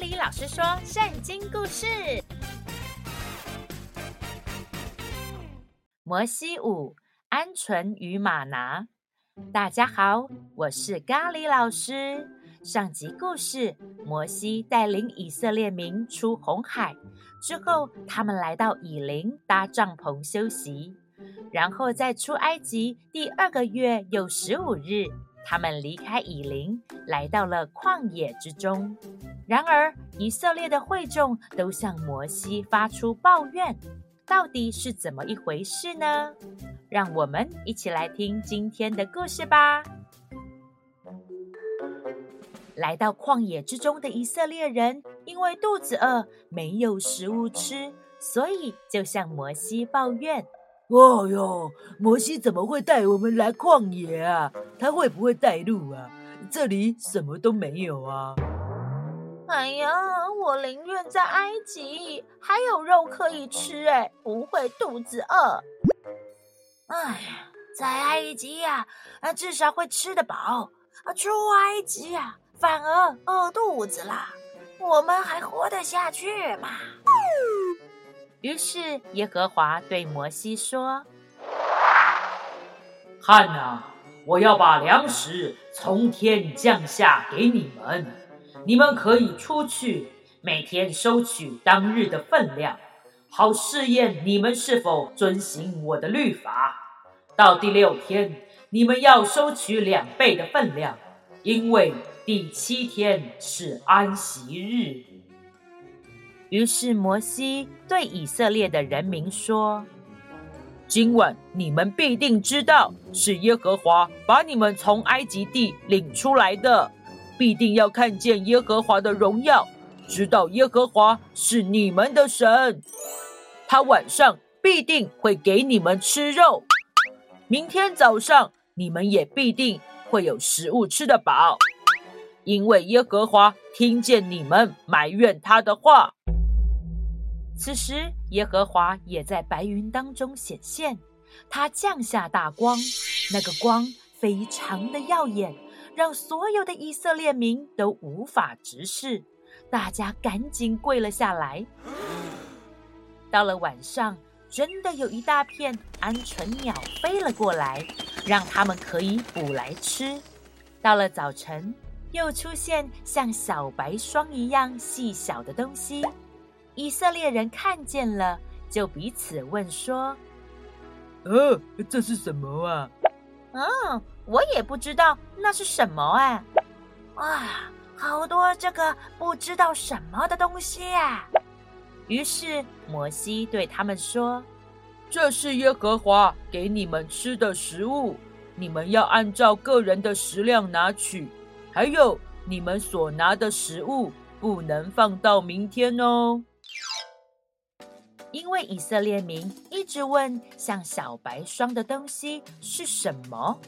哩老师说圣经故事：摩西五，鹌鹑与马拿。大家好，我是咖喱老师。上集故事，摩西带领以色列民出红海之后，他们来到以琳搭帐篷休息，然后在出埃及第二个月有十五日。他们离开以琳，来到了旷野之中。然而，以色列的会众都向摩西发出抱怨，到底是怎么一回事呢？让我们一起来听今天的故事吧。来到旷野之中的以色列人，因为肚子饿，没有食物吃，所以就向摩西抱怨。哦哟，摩西怎么会带我们来旷野啊？他会不会带路啊？这里什么都没有啊！哎呀，我宁愿在埃及还有肉可以吃，哎，不会肚子饿。哎呀，在埃及呀，啊，至少会吃得饱；啊，出埃及呀，反而饿肚子啦。我们还活得下去吗？于是耶和华对摩西说：“看哪，我要把粮食从天降下给你们，你们可以出去，每天收取当日的分量，好试验你们是否遵行我的律法。到第六天，你们要收取两倍的分量，因为第七天是安息日。”于是摩西对以色列的人民说：“今晚你们必定知道，是耶和华把你们从埃及地领出来的，必定要看见耶和华的荣耀，知道耶和华是你们的神。他晚上必定会给你们吃肉，明天早上你们也必定会有食物吃得饱，因为耶和华听见你们埋怨他的话。”此时，耶和华也在白云当中显现，他降下大光，那个光非常的耀眼，让所有的以色列民都无法直视，大家赶紧跪了下来。到了晚上，真的有一大片鹌鹑鸟飞了过来，让他们可以捕来吃。到了早晨，又出现像小白霜一样细小的东西。以色列人看见了，就彼此问说：“呃，这是什么啊？”“嗯，我也不知道那是什么哎。”“啊，好多这个不知道什么的东西啊！”于是摩西对他们说：“这是耶和华给你们吃的食物，你们要按照个人的食量拿取。还有，你们所拿的食物不能放到明天哦。”因为以色列民一直问像小白霜的东西是什么，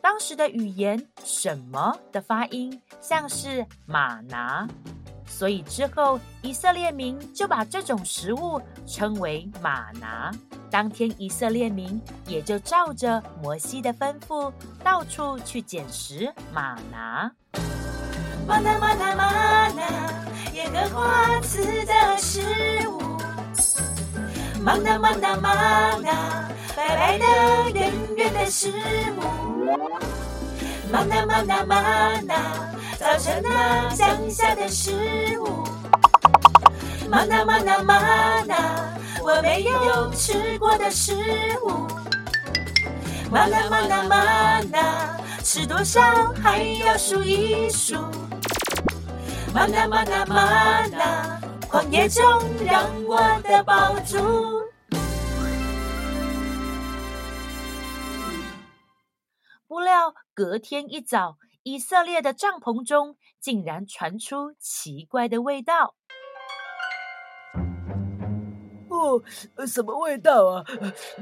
当时的语言“什么”的发音像是“吗哪”，所以之后以色列民就把这种食物称为“吗哪”。当天以色列民也就照着摩西的吩咐，到处去捡拾吗哪。吗哪吗哪吗哪，耶和华赐的食物。吗哪吗哪吗哪，白白的圆圆的食物。吗哪吗哪吗哪，早晨那乡下的食物。吗哪吗哪吗哪，我没有吃过的食物。吗哪吗哪吗哪，吃多少还要数一数。吗哪吗哪吗哪，旷野中让我的宝珠。不料隔天一早，以色列的帐篷中竟然传出奇怪的味道。哦，什么味道啊？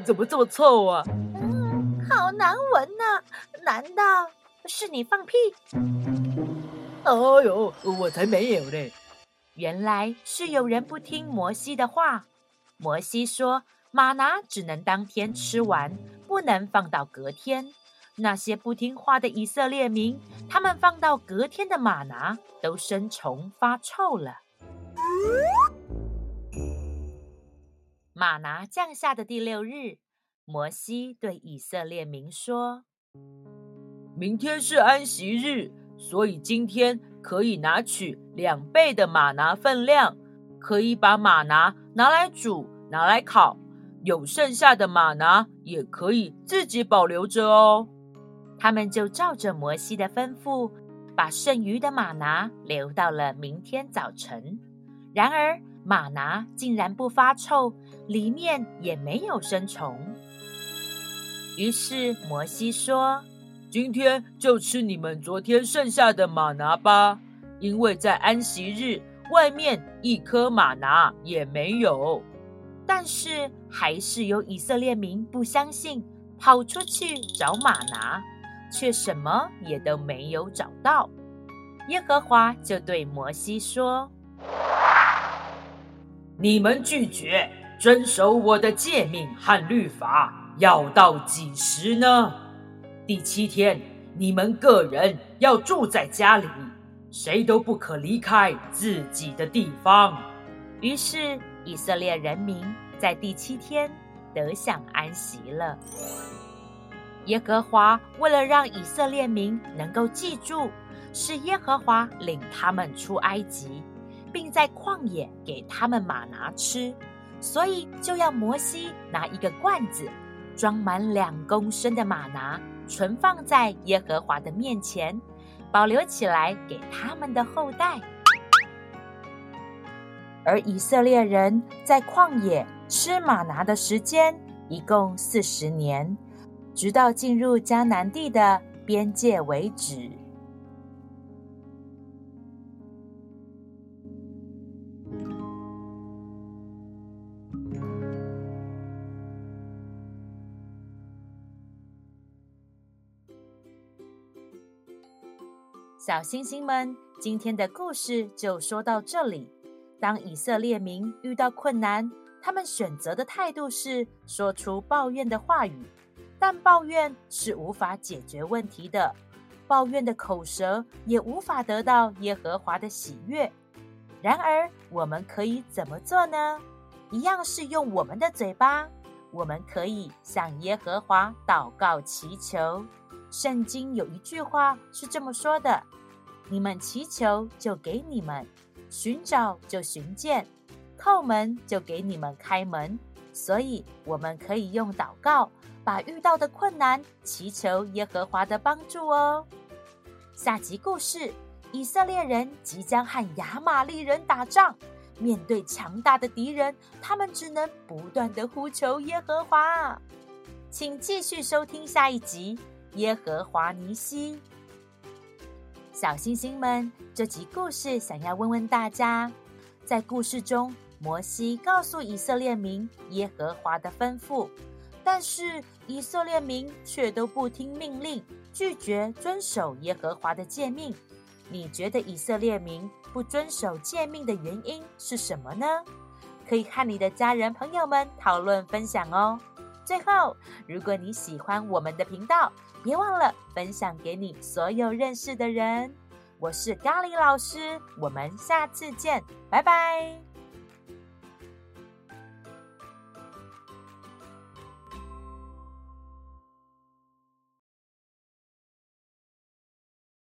怎么这么臭啊？嗯，好难闻呐！难道是你放屁？哎呦，我才没有呢！原来是有人不听摩西的话。摩西说，马拿只能当天吃完，不能放到隔天。那些不听话的以色列民，他们放到隔天的马拿都生虫发臭了。玛拿降下的第六日，摩西对以色列民说：“明天是安息日，所以今天可以拿取两倍的玛拿分量，可以把玛拿拿来煮，拿来烤。有剩下的玛拿也可以自己保留着哦。”他们就照着摩西的吩咐，把剩余的玛拿留到了明天早晨。然而，玛拿竟然不发臭，里面也没有生虫。于是摩西说：“今天就吃你们昨天剩下的玛拿吧，因为在安息日，外面一颗玛拿也没有。”但是还是有以色列民不相信，跑出去找玛拿，却什么也都没有找到。耶和华就对摩西说。你们拒绝遵守我的诫命和律法，要到几时呢？第七天，你们个人要住在家里，谁都不可离开自己的地方。于是，以色列人民在第七天得享安息了。耶和华为了让以色列民能够记住，是耶和华领他们出埃及。并在旷野给他们马拿吃，所以就要摩西拿一个罐子，装满两公升的马拿，存放在耶和华的面前，保留起来给他们的后代。而以色列人在旷野吃马拿的时间一共四十年，直到进入迦南地的边界为止。小星星们，今天的故事就说到这里。当以色列民遇到困难，他们选择的态度是说出抱怨的话语，但抱怨是无法解决问题的，抱怨的口舌也无法得到耶和华的喜悦。然而，我们可以怎么做呢？一样是用我们的嘴巴，我们可以向耶和华祷告祈求。圣经有一句话是这么说的。你们祈求，就给你们；寻找，就寻见；叩门，就给你们开门。所以，我们可以用祷告，把遇到的困难祈求耶和华的帮助哦。下集故事：以色列人即将和亚玛力人打仗，面对强大的敌人，他们只能不断地呼求耶和华。请继续收听下一集《耶和华尼西》。小星星们，这集故事想要问问大家：在故事中，摩西告诉以色列民耶和华的吩咐，但是以色列民却都不听命令，拒绝遵守耶和华的诫命。你觉得以色列民不遵守诫命的原因是什么呢？可以和你的家人朋友们讨论分享哦。最后，如果你喜欢我们的频道，别忘了分享给你所有认识的人。我是咖喱老师，我们下次见，拜拜。